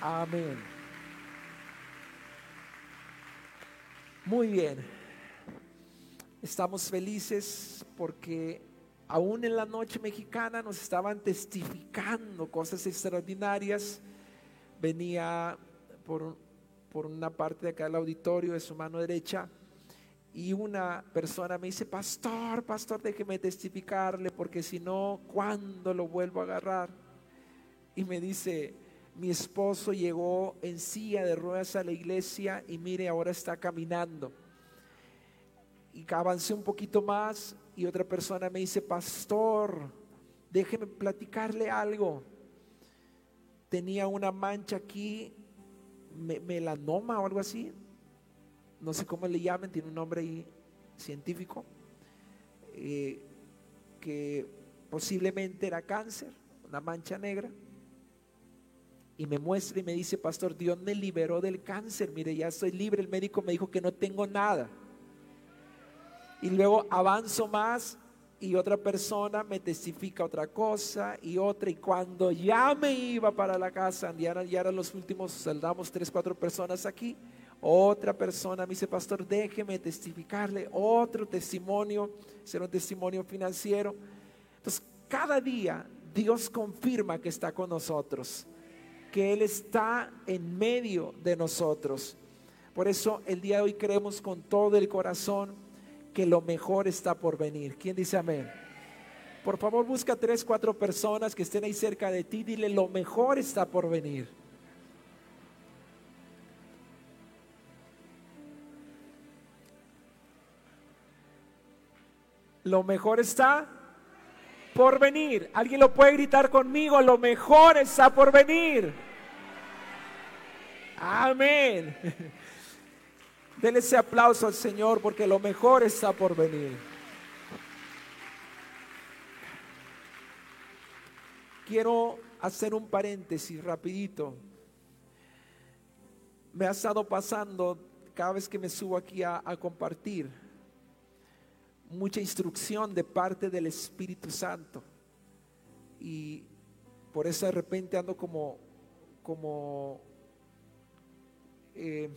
Amén. Muy bien. Estamos felices porque aún en la noche mexicana nos estaban testificando cosas extraordinarias. Venía por, por una parte de acá del auditorio de su mano derecha y una persona me dice, pastor, pastor, déjeme testificarle porque si no, ¿cuándo lo vuelvo a agarrar? Y me dice, mi esposo llegó en silla de ruedas a la iglesia y mire, ahora está caminando. Y avancé un poquito más y otra persona me dice, pastor, déjeme platicarle algo. Tenía una mancha aquí, melanoma o algo así, no sé cómo le llamen, tiene un nombre ahí científico, eh, que posiblemente era cáncer, una mancha negra. Y me muestra y me dice, pastor, Dios me liberó del cáncer, mire, ya estoy libre, el médico me dijo que no tengo nada. Y luego avanzo más y otra persona me testifica otra cosa y otra. Y cuando ya me iba para la casa, ya, ya eran los últimos, saldamos tres, cuatro personas aquí otra persona me dice, pastor, déjeme testificarle otro testimonio, será un testimonio financiero. Entonces, cada día Dios confirma que está con nosotros, que Él está en medio de nosotros. Por eso el día de hoy creemos con todo el corazón que lo mejor está por venir. ¿Quién dice amén? Por favor, busca tres, cuatro personas que estén ahí cerca de ti. Dile, lo mejor está por venir. Lo mejor está por venir. ¿Alguien lo puede gritar conmigo? Lo mejor está por venir. Amén. Denle ese aplauso al Señor porque lo mejor está por venir. Quiero hacer un paréntesis rapidito. Me ha estado pasando cada vez que me subo aquí a, compartir mucha instrucción de parte del Espíritu Santo. Y por eso de repente ando como, como, eh,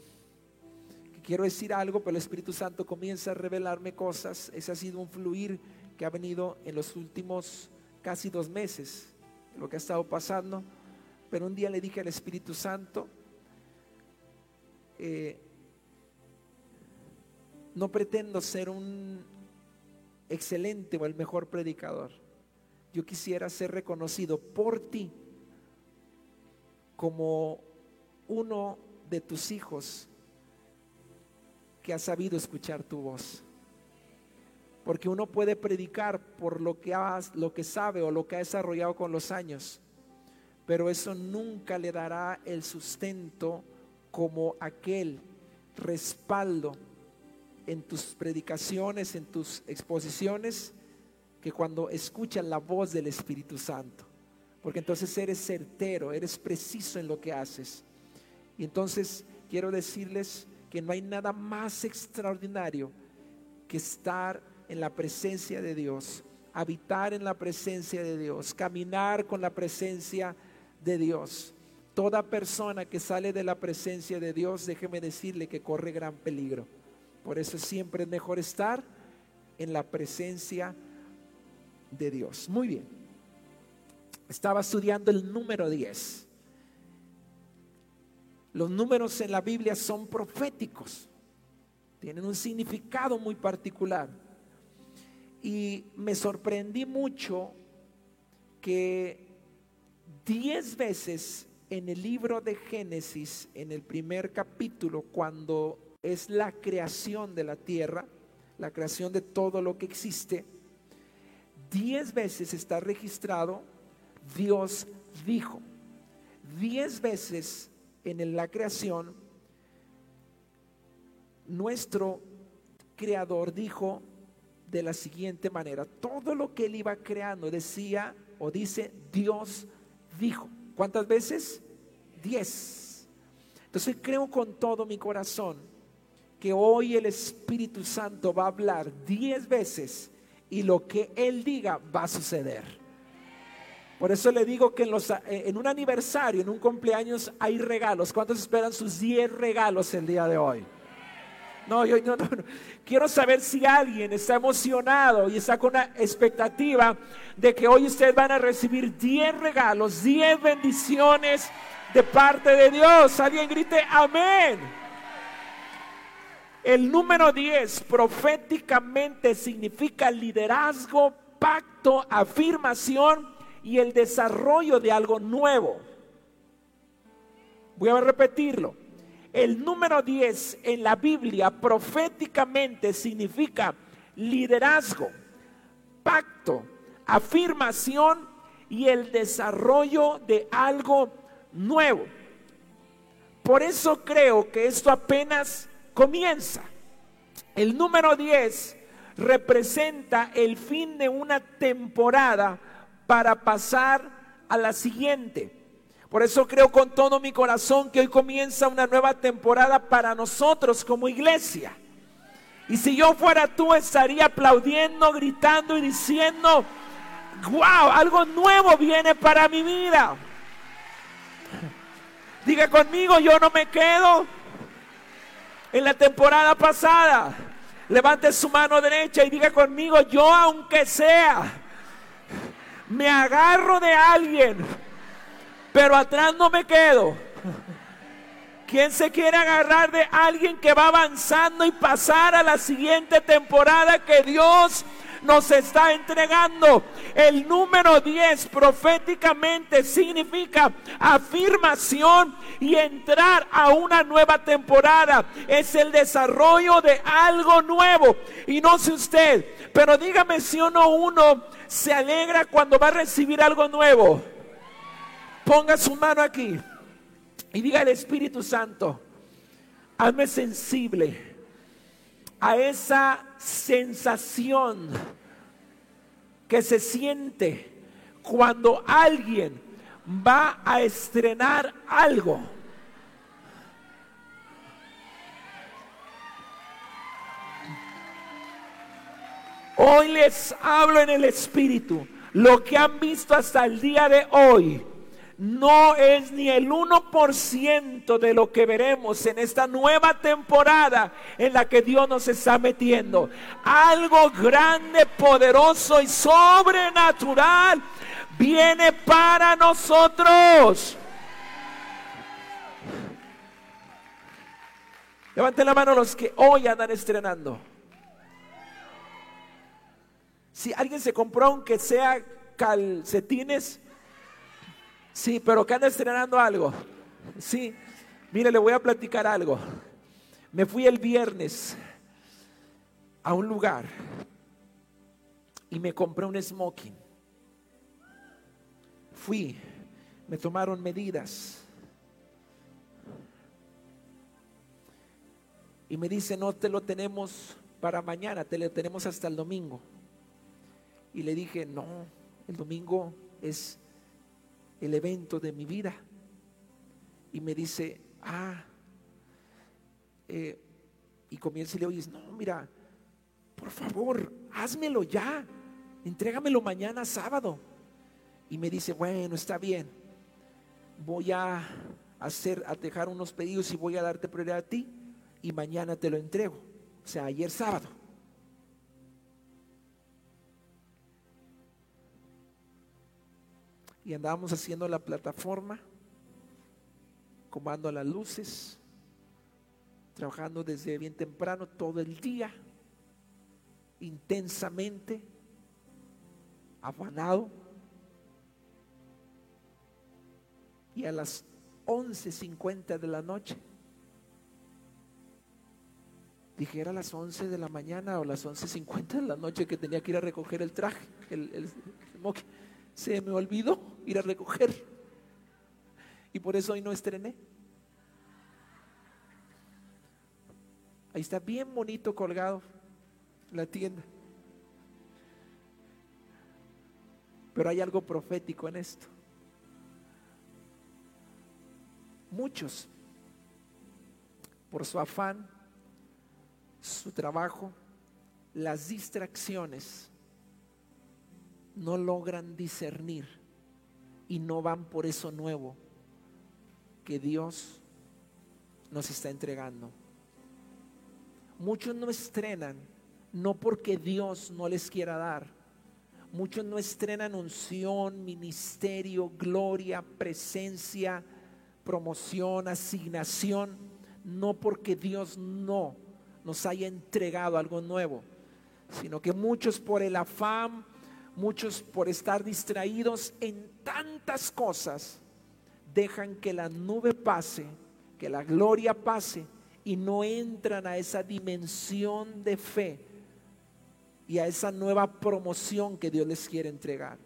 quiero decir algo, pero el Espíritu Santo comienza a revelarme cosas. Ese ha sido un fluir que ha venido en los últimos casi dos meses, lo que ha estado pasando. Pero un día le dije al Espíritu Santo, eh, no pretendo ser un excelente o el mejor predicador. Yo quisiera ser reconocido por ti como uno de tus hijos que ha sabido escuchar tu voz. Porque uno puede predicar por lo que, lo que sabe o lo que ha desarrollado con los años, pero eso nunca le dará el sustento como aquel respaldo en tus predicaciones, en tus exposiciones, que cuando escuchas la voz del Espíritu Santo. Porque entonces eres certero, eres preciso en lo que haces. Y entonces quiero decirles que no hay nada más extraordinario que estar en la presencia de Dios, habitar en la presencia de Dios, caminar con la presencia de Dios. Toda persona que sale de la presencia de Dios, déjeme decirle que corre gran peligro. Por eso siempre es mejor estar en la presencia de Dios. Muy bien. Estaba estudiando el número 10. Los números en la Biblia son proféticos. Tienen un significado muy particular. Y me sorprendí mucho que diez veces en el libro de Génesis, en el primer capítulo, cuando es la creación de la tierra, la creación de todo lo que existe. Diez veces está registrado Dios dijo. Diez veces en la creación nuestro creador dijo de la siguiente manera, todo lo que él iba creando decía o dice Dios dijo. ¿Cuántas veces? Diez. Entonces creo con todo mi corazón que hoy el Espíritu Santo va a hablar diez veces y lo que Él diga va a suceder. Por eso le digo que en, los, eh, en un aniversario, en un cumpleaños, hay regalos. ¿Cuántos esperan sus 10 regalos el día de hoy? No, yo no, Quiero saber si alguien está emocionado y está con una expectativa de que hoy ustedes van a recibir 10 regalos, 10 bendiciones de parte de Dios. Alguien grite amén. El número 10 proféticamente significa liderazgo, pacto, afirmación y el desarrollo de algo nuevo. Voy a repetirlo. El número 10 en la Biblia proféticamente significa liderazgo, pacto, afirmación y el desarrollo de algo nuevo. Por eso creo que esto apenas comienza. El número 10 representa el fin de una temporada para pasar a la siguiente. Por eso creo con todo mi corazón que hoy comienza una nueva temporada para nosotros como iglesia. Y si yo fuera tú estaría aplaudiendo, gritando y diciendo, wow, algo nuevo viene para mi vida. Diga conmigo, yo no me quedo en la temporada pasada. Levante su mano derecha y diga conmigo, yo aunque sea me agarro de alguien, pero atrás no me quedo. ¿Quién se quiere agarrar de alguien que va avanzando y pasar a la siguiente temporada que Dios nos está entregando. El número 10 proféticamente significa afirmación y entrar a una nueva temporada. Es el desarrollo de algo nuevo. Y no sé usted, pero dígame si uno uno se alegra cuando va a recibir algo nuevo. Ponga su mano aquí y diga al Espíritu Santo, hazme sensible a esa sensación que se siente cuando alguien va a estrenar algo. Hoy les hablo en el Espíritu. Lo que han visto hasta el día de hoy no es ni el 1% de lo que veremos en esta nueva temporada en la que Dios nos está metiendo. Algo grande, poderoso y sobrenatural viene para nosotros. Levanten la mano los que hoy andan estrenando. Si alguien se compró aunque sea calcetines, sí, pero que anda estrenando algo. Sí, mire, le voy a platicar algo. Me fui el viernes a un lugar y me compré un smoking. Fui, me tomaron medidas. Y me dice, no te lo tenemos para mañana, te lo tenemos hasta el domingo. Y le dije, no, el domingo es el evento de mi vida. Y me dice, ah, eh, y comienza y le oyes, no, mira, por favor, házmelo ya, entrégamelo mañana sábado. Y me dice, bueno, está bien, voy a hacer, a dejar unos pedidos y voy a darte prioridad a ti y mañana te lo entrego. O sea, ayer sábado. Y andábamos haciendo la plataforma, comando las luces, trabajando desde bien temprano todo el día, intensamente, afanado. Y a las 11.50 de la noche, dije, era las 11 de la mañana o las 11.50 de la noche que tenía que ir a recoger el traje, el, el, se me olvidó ir a recoger. Y por eso hoy no estrené. Ahí está bien bonito colgado la tienda. Pero hay algo profético en esto. Muchos, por su afán, su trabajo, las distracciones, no logran discernir y no van por eso nuevo que Dios nos está entregando. Muchos no estrenan, no porque Dios no les quiera dar. Muchos no estrenan unción, ministerio, gloria, presencia, promoción, asignación, no porque Dios no nos haya entregado algo nuevo, sino que muchos por el afán, muchos por estar distraídos en tantas cosas, dejan que la nube pase, que la gloria pase y no entran a esa dimensión de fe y a esa nueva promoción que Dios les quiere entregar.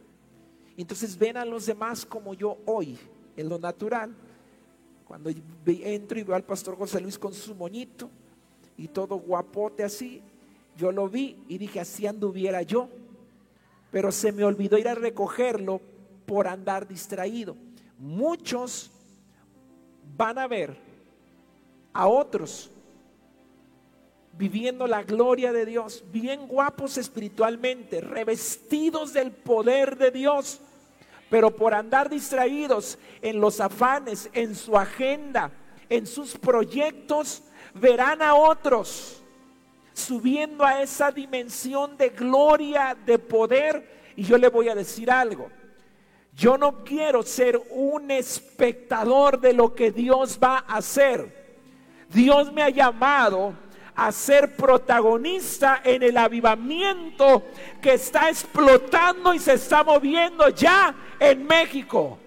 Entonces ven a los demás como yo hoy, en lo natural. Cuando entro y veo al pastor José Luis con su moñito y todo guapote así, yo lo vi y dije, así anduviera yo. Pero se me olvidó ir a recogerlo por andar distraído. Muchos van a ver a otros viviendo la gloria de Dios, bien guapos espiritualmente, revestidos del poder de Dios, pero por andar distraídos en los afanes, en su agenda, en sus proyectos, verán a otros subiendo a esa dimensión de gloria, de poder. Y yo le voy a decir algo. Yo no quiero ser un espectador de lo que Dios va a hacer. Dios me ha llamado a ser protagonista en el avivamiento que está explotando y se está moviendo ya en México.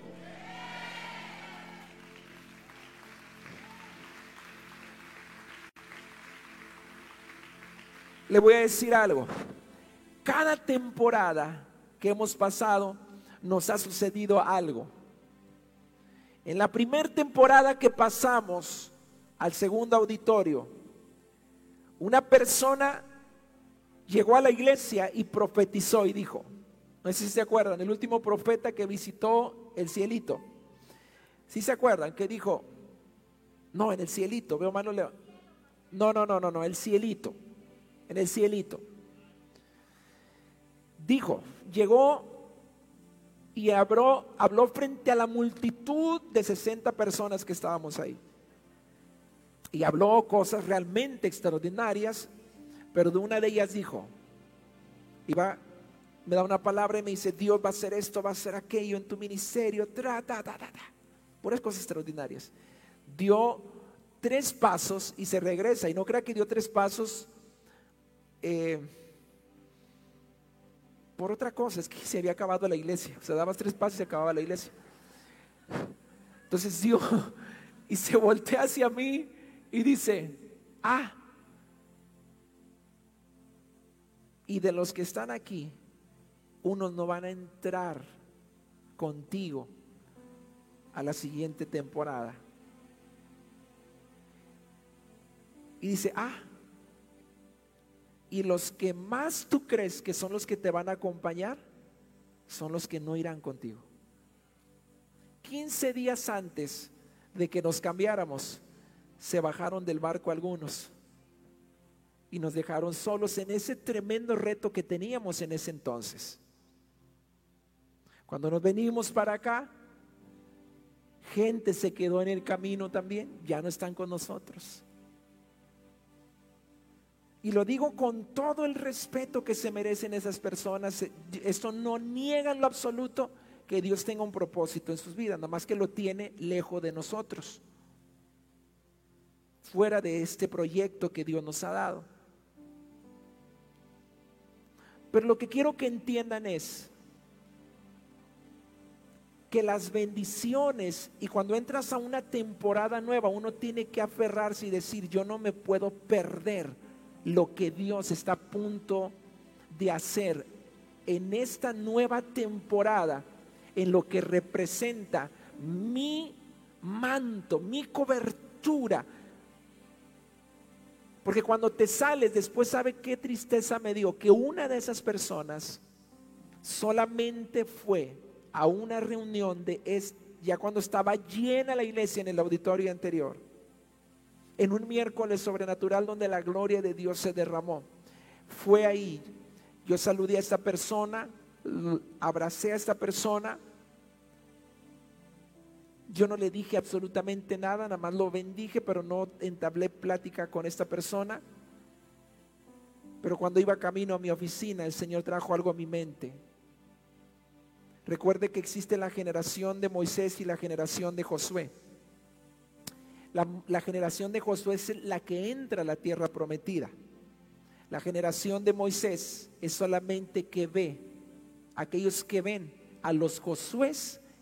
Le voy a decir algo. Cada temporada que hemos pasado nos ha sucedido algo. En la primera temporada que pasamos al segundo auditorio, una persona llegó a la iglesia y profetizó y dijo, no sé si se acuerdan, el último profeta que visitó el cielito. Si se acuerdan? Que dijo, no, en el cielito, veo mano. No, no, no, no, no, el cielito en el cielito. Dijo, llegó y habló, habló frente a la multitud de 60 personas que estábamos ahí. Y habló cosas realmente extraordinarias, pero de una de ellas dijo, iba, me da una palabra y me dice, Dios va a hacer esto, va a hacer aquello en tu ministerio, tra, ta, ta, ta, puras cosas extraordinarias. Dio tres pasos y se regresa. Y no crea que dio tres pasos eh, por otra cosa, es que se había acabado la iglesia. O sea, dabas tres pasos y se acababa la iglesia. Entonces Dios, y se voltea hacia mí y dice, ah, y de los que están aquí, unos no van a entrar contigo a la siguiente temporada. Y dice, ah, y los que más tú crees que son los que te van a acompañar, son los que no irán contigo. 15 días antes de que nos cambiáramos, se bajaron del barco algunos y nos dejaron solos en ese tremendo reto que teníamos en ese entonces. Cuando nos venimos para acá, gente se quedó en el camino también, ya no están con nosotros. Y lo digo con todo el respeto que se merecen esas personas. Esto no niega en lo absoluto que Dios tenga un propósito en sus vidas, nada más que lo tiene lejos de nosotros, fuera de este proyecto que Dios nos ha dado. Pero lo que quiero que entiendan es que las bendiciones y cuando entras a una temporada nueva, uno tiene que aferrarse y decir, yo no me puedo perder lo que Dios está a punto de hacer en esta nueva temporada, en lo que representa mi manto, mi cobertura. Porque cuando te sales, después sabe qué tristeza me dio, que una de esas personas solamente fue a una reunión de ya cuando estaba llena la iglesia en el auditorio anterior en un miércoles sobrenatural donde la gloria de Dios se derramó. Fue ahí. Yo saludé a esta persona, abracé a esta persona Yo no le dije absolutamente nada, nada más lo bendije, pero no entablé plática con esta persona. Pero cuando iba camino a mi oficina, el Señor trajo algo a mi mente. Recuerde que existe la generación de Moisés y la generación de Josué. La, generación de Josué es la que entra a la tierra prometida. La generación de Moisés es solamente que ve, aquellos que ven a los Josué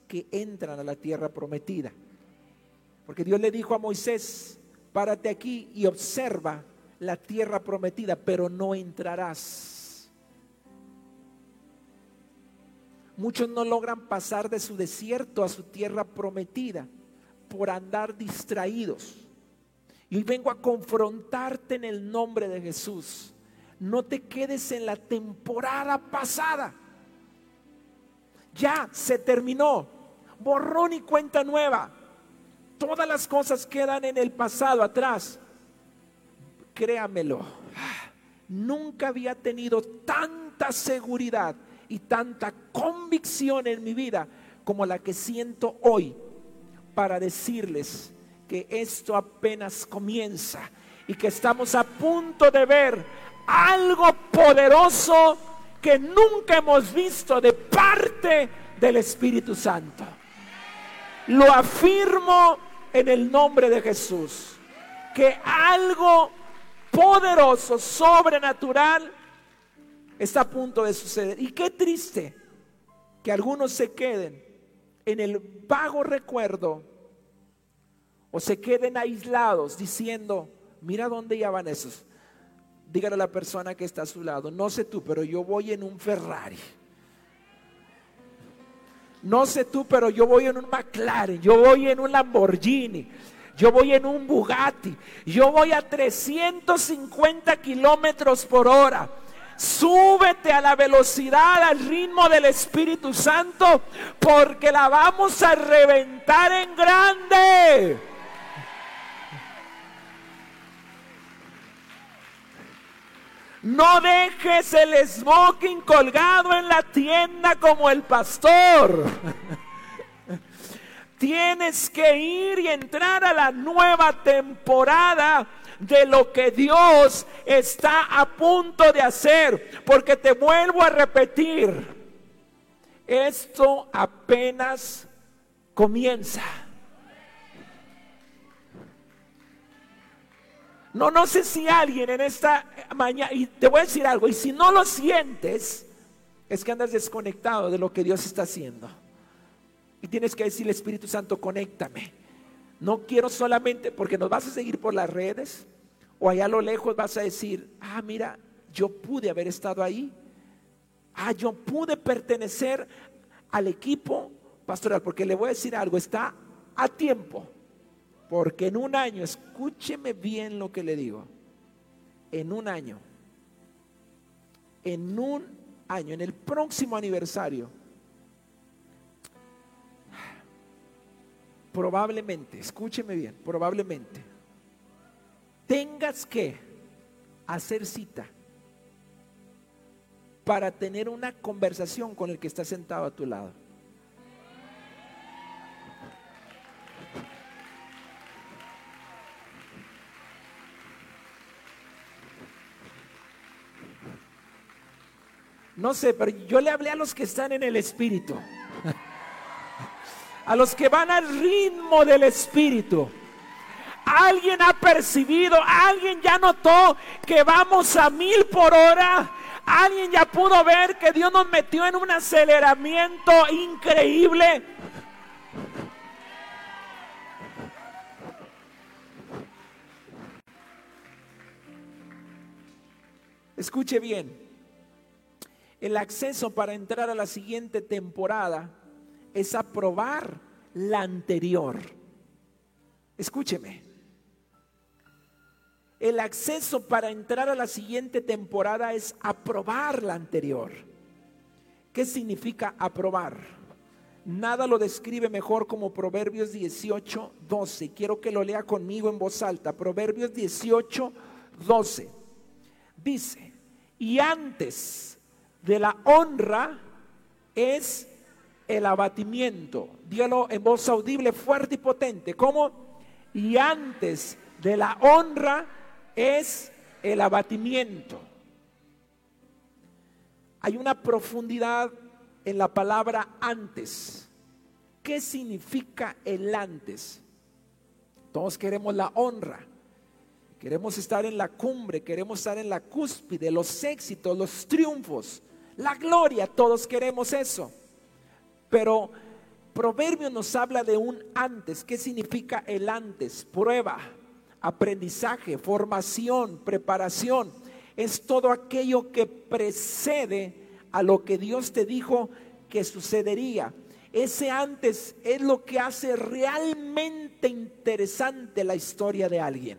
que entran a la tierra prometida. Porque Dios le dijo a Moisés, párate aquí y observa la tierra prometida, pero no entrarás. Muchos no logran pasar de su desierto a su tierra prometida por andar distraídos. Y hoy vengo a confrontarte en el nombre de Jesús. No te quedes en la temporada pasada. Ya se terminó. Borrón y cuenta nueva. Todas las cosas quedan en el pasado, atrás. Créamelo. Nunca había tenido tanta seguridad y tanta convicción en mi vida como la que siento hoy para decirles que esto apenas comienza y que estamos a punto de ver algo poderoso que nunca hemos visto de parte del Espíritu Santo. Lo afirmo en el nombre de Jesús, que algo poderoso, sobrenatural, está a punto de suceder. Y qué triste que algunos se queden en el vago recuerdo o se queden aislados diciendo, mira dónde ya van esos. Dígale a la persona que está a su lado, no sé tú, pero yo voy en un Ferrari. No sé tú, pero yo voy en un McLaren, yo voy en un Lamborghini, yo voy en un Bugatti, yo voy a 350 kilómetros por hora. Súbete a la velocidad, al ritmo del Espíritu Santo, porque la vamos a reventar en grande. No dejes el smoking colgado en la tienda como el pastor. Tienes que ir y entrar a la nueva temporada de lo que Dios está a punto de hacer. Porque te vuelvo a repetir, esto apenas comienza. No, no sé si alguien en esta mañana, y te voy a decir algo, y si no lo sientes, es que andas desconectado de lo que Dios está haciendo. Y tienes que decirle, Espíritu Santo, conéctame. No quiero solamente, porque nos vas a seguir por las redes, o allá a lo lejos vas a decir, ah, mira, yo pude haber estado ahí. Ah, yo pude pertenecer al equipo pastoral, porque le voy a decir algo, está a tiempo. Porque en un año, escúcheme bien lo que le digo, en un año, en un año, en el próximo aniversario, probablemente, escúcheme bien, probablemente, tengas que hacer cita para tener una conversación con el que está sentado a tu lado. No sé, pero yo le hablé a los que están en el Espíritu. A los que van al ritmo del Espíritu. Alguien ha percibido, alguien ya notó que vamos a mil por hora. Alguien ya pudo ver que Dios nos metió en un aceleramiento increíble. Escuche bien. El acceso para entrar a la siguiente temporada es aprobar la anterior. Escúcheme. El acceso para entrar a la siguiente temporada es aprobar la anterior. ¿Qué significa aprobar? Nada lo describe mejor como Proverbios 18, 12. Quiero que lo lea conmigo en voz alta. Proverbios 18, 12. Dice, y antes de la honra es el abatimiento. Dígalo en voz audible, fuerte y potente. ¿Cómo? Y antes de la honra es el abatimiento. Hay una profundidad en la palabra antes. ¿Qué significa el antes? Todos queremos la honra. Queremos estar en la cumbre, queremos estar en la cúspide, los éxitos, los triunfos, la gloria, todos queremos eso. Pero Proverbio nos habla de un antes. ¿Qué significa el antes? Prueba, aprendizaje, formación, preparación. Es todo aquello que precede a lo que Dios te dijo que sucedería. Ese antes es lo que hace realmente interesante la historia de alguien.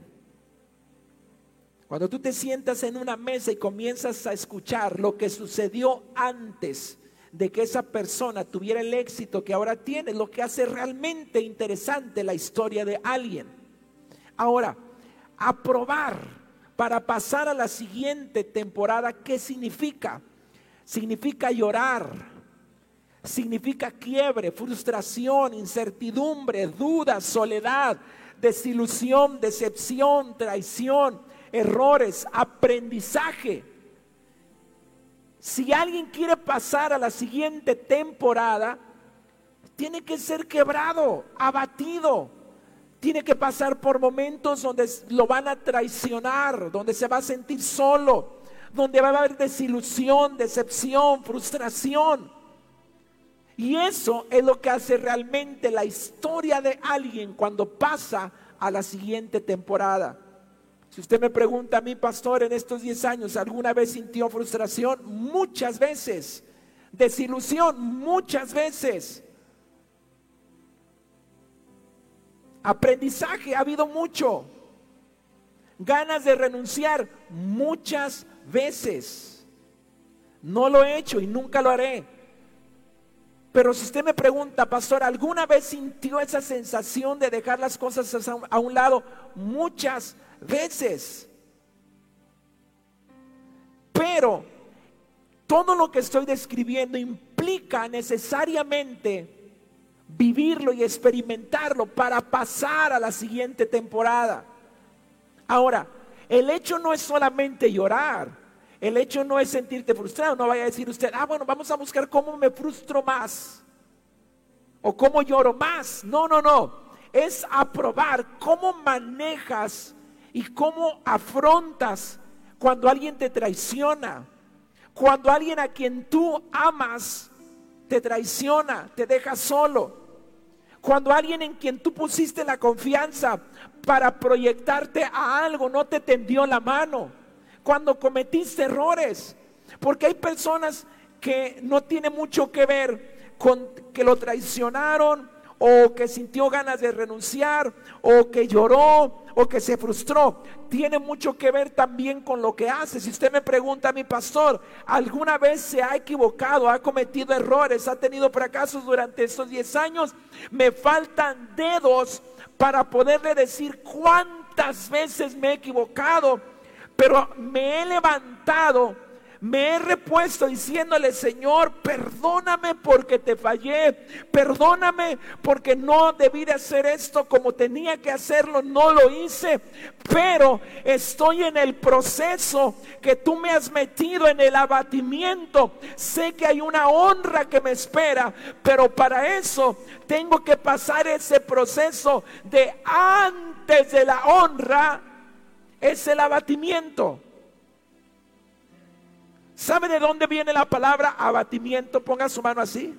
Cuando tú te sientas en una mesa y comienzas a escuchar lo que sucedió antes de que esa persona tuviera el éxito que ahora tiene, lo que hace realmente interesante la historia de alguien. Ahora, aprobar para pasar a la siguiente temporada, ¿qué significa? Significa llorar, significa quiebre, frustración, incertidumbre, duda, soledad, desilusión, decepción, traición, errores, aprendizaje. Si alguien quiere pasar a la siguiente temporada, tiene que ser quebrado, abatido. Tiene que pasar por momentos donde lo van a traicionar, donde se va a sentir solo, donde va a haber desilusión, decepción, frustración. Y eso es lo que hace realmente la historia de alguien cuando pasa a la siguiente temporada. Si usted me pregunta a mí, pastor, en estos 10 años, ¿alguna vez sintió frustración? Muchas veces. Desilusión, muchas veces. Aprendizaje, ha habido mucho. Ganas de renunciar, muchas veces. No lo he hecho y nunca lo haré. Pero si usted me pregunta, pastor, ¿alguna vez sintió esa sensación de dejar las cosas a un lado? Muchas veces. Pero todo lo que estoy describiendo implica necesariamente vivirlo y experimentarlo para pasar a la siguiente temporada. Ahora, el hecho no es solamente llorar, el hecho no es sentirte frustrado, no vaya a decir usted, ah, bueno, vamos a buscar cómo me frustro más o cómo lloro más. No, no, no, es aprobar cómo manejas y cómo afrontas cuando alguien te traiciona, cuando alguien a quien tú amas te traiciona, te deja solo, cuando alguien en quien tú pusiste la confianza para proyectarte a algo no te tendió la mano, cuando cometiste errores, porque hay personas que no tiene mucho que ver con que lo traicionaron o que sintió ganas de renunciar o que lloró o que se frustró, tiene mucho que ver también con lo que hace. Si usted me pregunta mi pastor, ¿alguna vez se ha equivocado, ha cometido errores, ha tenido fracasos durante estos 10 años? Me faltan dedos para poderle decir cuántas veces me he equivocado, pero me he levantado me he repuesto diciéndole, Señor, perdóname porque te fallé, perdóname porque no debí de hacer esto como tenía que hacerlo, no lo hice, pero estoy en el proceso que tú me has metido en el abatimiento. Sé que hay una honra que me espera, pero para eso tengo que pasar ese proceso de antes de la honra, es el abatimiento. ¿Sabe de dónde viene la palabra abatimiento? Ponga su mano así.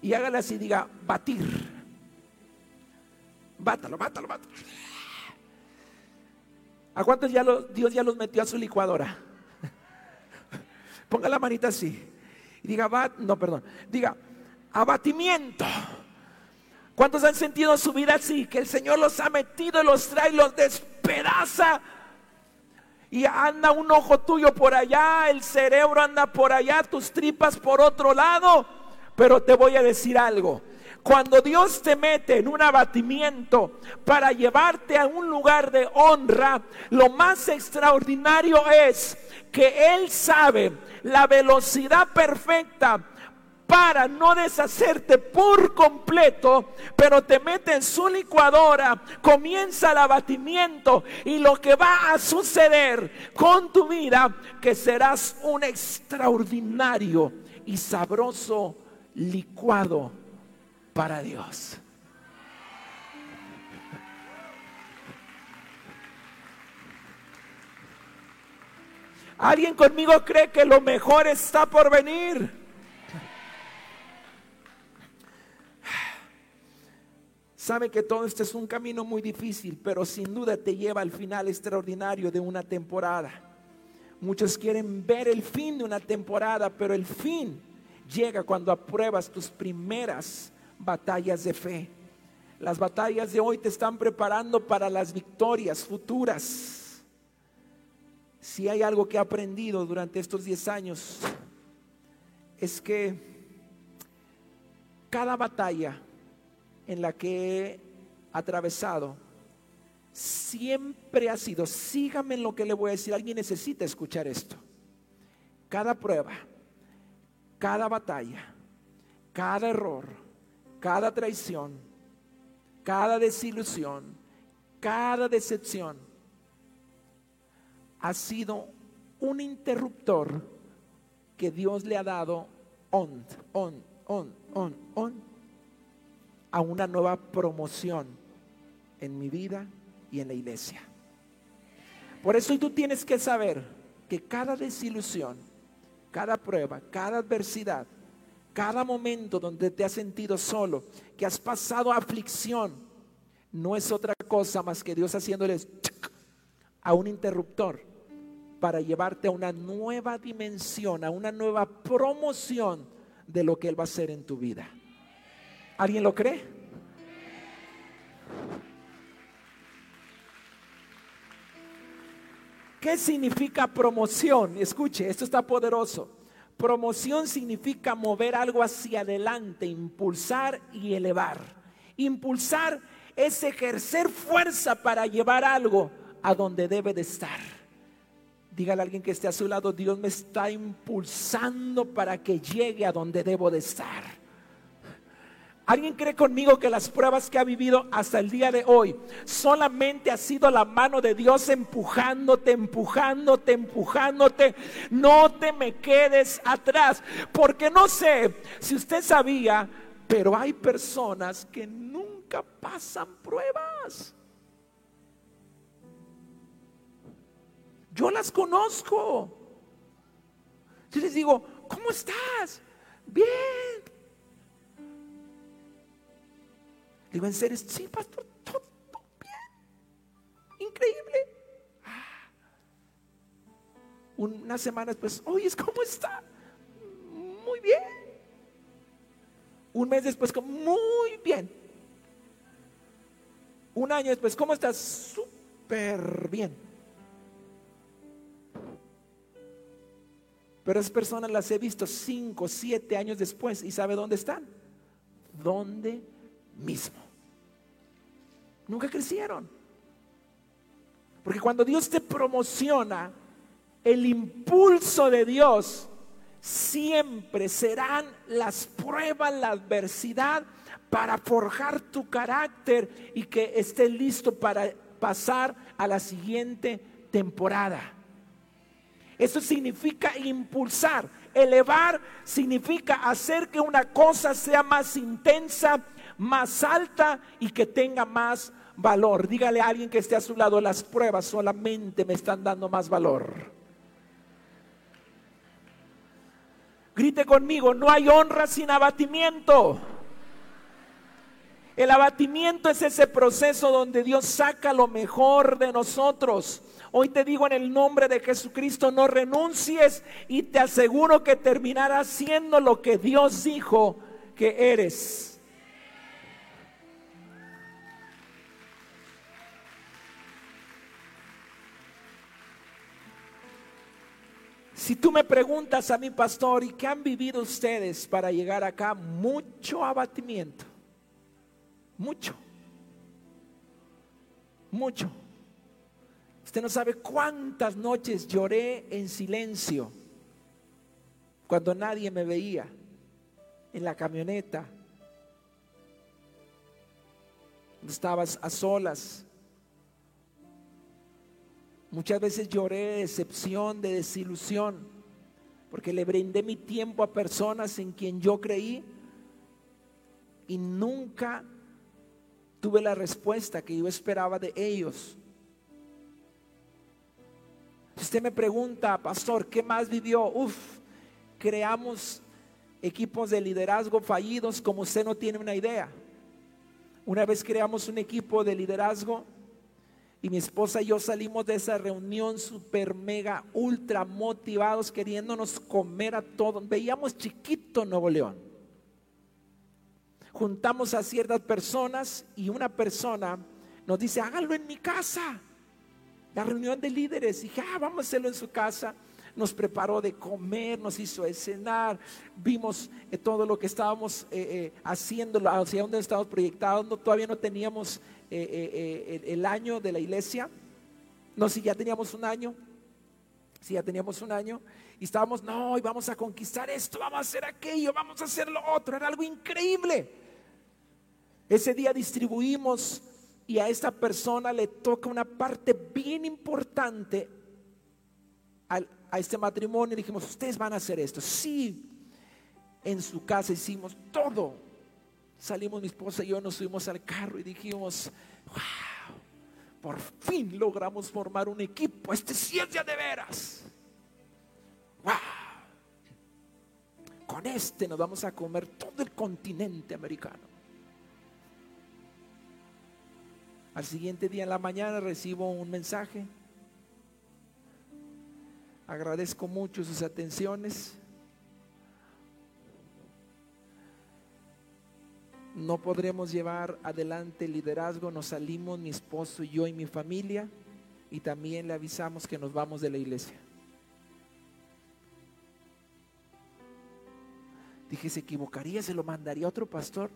Y hágale así, diga, batir. Bátalo, bátalo, bátalo. ¿A cuántos ya Dios ya los metió a su licuadora? Ponga la manita así. Y diga, bat, no, perdón. Diga, abatimiento. ¿Cuántos han sentido su vida así? Que el Señor los ha metido, los trae, los despedaza y anda un ojo tuyo por allá, el cerebro anda por allá, tus tripas por otro lado. Pero te voy a decir algo. Cuando Dios te mete en un abatimiento para llevarte a un lugar de honra, lo más extraordinario es que Él sabe la velocidad perfecta para no deshacerte por completo, pero te mete en su licuadora, comienza el abatimiento y lo que va a suceder con tu vida, que serás un extraordinario y sabroso licuado para Dios. ¿Alguien conmigo cree que lo mejor está por venir? Sabe que todo esto es un camino muy difícil, pero sin duda te lleva al final extraordinario de una temporada. Muchos quieren ver el fin de una temporada, pero el fin llega cuando apruebas tus primeras batallas de fe. Las batallas de hoy te están preparando para las victorias futuras. Si hay algo que he aprendido durante estos 10 años, es que cada batalla en la que he atravesado siempre ha sido, sígame en lo que le voy a decir, alguien necesita escuchar esto. Cada prueba, cada batalla, cada error, cada traición, cada desilusión, cada decepción ha sido un interruptor que Dios le ha dado on, on, on, on, on a una nueva promoción en mi vida y en la iglesia. Por eso tú tienes que saber que cada desilusión, cada prueba, cada adversidad, cada momento donde te has sentido solo, que has pasado aflicción, no es otra cosa más que Dios haciéndoles a un interruptor para llevarte a una nueva dimensión, a una nueva promoción de lo que Él va a hacer en tu vida. ¿Alguien lo cree? ¿Qué significa promoción? Escuche, esto está poderoso. Promoción significa mover algo hacia adelante, impulsar y elevar. Impulsar es ejercer fuerza para llevar algo a donde debe de estar. Dígale a alguien que esté a su lado, Dios me está impulsando para que llegue a donde debo de estar. ¿Alguien cree conmigo que las pruebas que ha vivido hasta el día de hoy solamente ha sido la mano de Dios empujándote, empujándote, empujándote? No te me quedes atrás, porque no sé si usted sabía, pero hay personas que nunca pasan pruebas. Yo las conozco. Yo les digo, ¿cómo estás? Bien. Digo, ¿en serio? Sí, pastor, todo, bien. Increíble. Ah. Una semana después, oye, ¿cómo está? Muy bien. Un mes después, muy bien. Un año después, ¿cómo estás? Súper bien. Pero esas personas las he visto cinco, siete años después y ¿sabe dónde están? ¿Dónde mismo. Nunca crecieron. Porque cuando Dios te promociona, el impulso de Dios siempre serán las pruebas, la adversidad para forjar tu carácter y que estés listo para pasar a la siguiente temporada. Eso significa impulsar. Elevar significa hacer que una cosa sea más intensa, más alta y que tenga más valor. Dígale a alguien que esté a su lado, las pruebas solamente me están dando más valor. Grite conmigo, no hay honra sin abatimiento. El abatimiento es ese proceso donde Dios saca lo mejor de nosotros. Hoy te digo en el nombre de Jesucristo, no renuncies y te aseguro que terminarás siendo lo que Dios dijo que eres. Si tú me preguntas a mi pastor, ¿y qué han vivido ustedes para llegar acá? Mucho abatimiento. Mucho. Mucho. Usted no sabe cuántas noches lloré en silencio cuando nadie me veía. en la camioneta. Estabas a solas. Muchas veces lloré de decepción, de desilusión, porque le brindé mi tiempo a personas en quien yo creí y nunca tuve la respuesta que yo esperaba de ellos. Usted me pregunta, pastor, ¿qué más vivió? Uf, creamos equipos de liderazgo fallidos como usted no tiene una idea. Una vez creamos un equipo de liderazgo y mi esposa y yo salimos de esa reunión super mega ultra motivados queriéndonos comer a todos. Veíamos chiquito Nuevo León. Juntamos a ciertas personas y una persona nos dice, hágalo en mi casa. La reunión de líderes. Y dije, ah, vamos a hacerlo en su casa nos preparó de comer, nos hizo cenar, vimos eh, todo lo que estábamos eh, eh, haciendo, hacia dónde estábamos proyectados, todavía no teníamos el, año de la iglesia, no, si ya teníamos un año, si ya teníamos un año, y estábamos, no, y vamos a conquistar esto, vamos a hacer aquello, vamos a hacer lo otro, era algo increíble. Ese día distribuimos y a esta persona le toca una parte bien importante al, a este matrimonio dijimos, ustedes van a hacer esto. Sí, en su casa hicimos todo. Salimos mi esposa y yo, nos subimos al carro y dijimos, wow, por fin logramos formar un equipo. Este ciencia de veras. Wow. Con este nos vamos a comer todo el continente americano. Al siguiente día en la mañana recibo un mensaje Agradezco mucho sus atenciones. No podremos llevar adelante el liderazgo, nos salimos mi esposo, yo y mi familia y también le avisamos que nos vamos de la iglesia. Dije, ¿se equivocaría? ¿Se lo mandaría a otro pastor?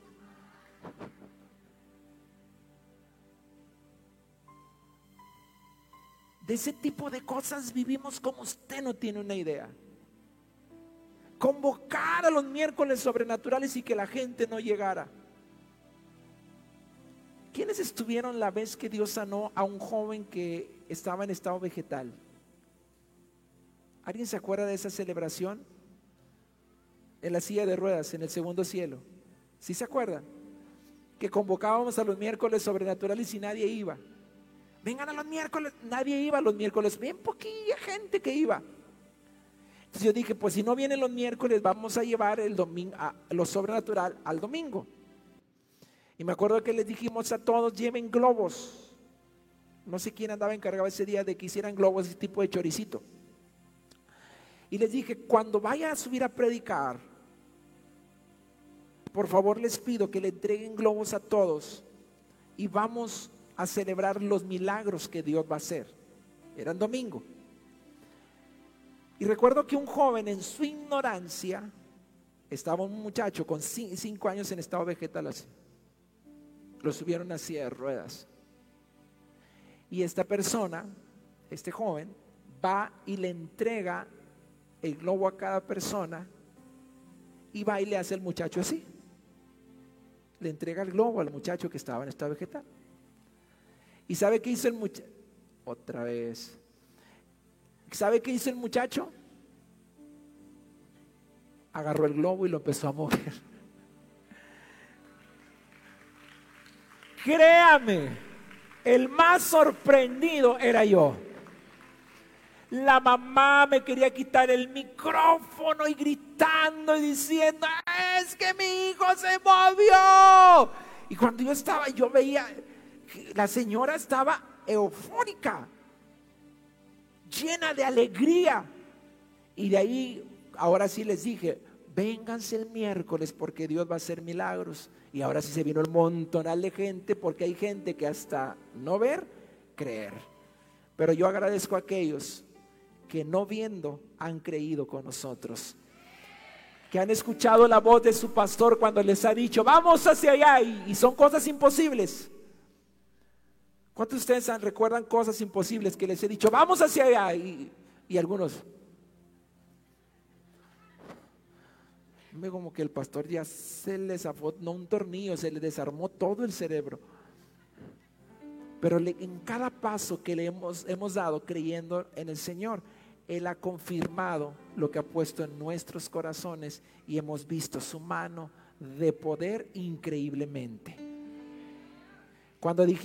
De ese tipo de cosas vivimos como usted no tiene una idea. Convocar a los miércoles sobrenaturales y que la gente no llegara. ¿Quiénes estuvieron la vez que Dios sanó a un joven que estaba en estado vegetal? ¿Alguien se acuerda de esa celebración? En la silla de ruedas, en el segundo cielo. ¿Sí se acuerdan? Que convocábamos a los miércoles sobrenaturales y nadie iba. Vengan a los miércoles. Nadie iba a los miércoles. Bien poquilla gente que iba. Entonces yo dije, pues si no vienen los miércoles, vamos a llevar el domingo, a lo sobrenatural al domingo. Y me acuerdo que les dijimos a todos, lleven globos. No sé quién andaba encargado ese día de que hicieran globos, ese tipo de choricito. Y les dije, cuando vaya a subir a predicar, por favor les pido que le entreguen globos a todos y vamos a celebrar los milagros que Dios va a hacer. Era domingo. Y recuerdo que un joven en su ignorancia, estaba un muchacho con cinco años en estado vegetal así. Lo subieron así de ruedas. Y esta persona, este joven, va y le entrega el globo a cada persona y va y le hace al muchacho así. Le entrega el globo al muchacho que estaba en estado vegetal. ¿Y sabe qué hizo el muchacho? Otra vez. ¿Sabe qué hizo el muchacho? Agarró el globo y lo empezó a mover. Créame, el más sorprendido era yo. La mamá me quería quitar el micrófono y gritando y diciendo, es que mi hijo se movió. Y cuando yo estaba, yo veía, la señora estaba eufórica, llena de alegría. Y de ahí, ahora sí les dije, vénganse el miércoles porque Dios va a hacer milagros. Y ahora sí se vino el montonal de gente porque hay gente que hasta no ver, creer. Pero yo agradezco a aquellos que no viendo han creído con nosotros. Que han escuchado la voz de su pastor cuando les ha dicho, vamos hacia allá. y son cosas imposibles. ¿Cuántos de ustedes recuerdan cosas imposibles que les he dicho? Vamos hacia allá. Y, algunos. Me como que el pastor ya se le zafó, no un tornillo, se le desarmó todo el cerebro. Pero en cada paso que le hemos, hemos dado creyendo en el Señor, Él ha confirmado lo que ha puesto en nuestros corazones y hemos visto su mano de poder increíblemente. Cuando dijimos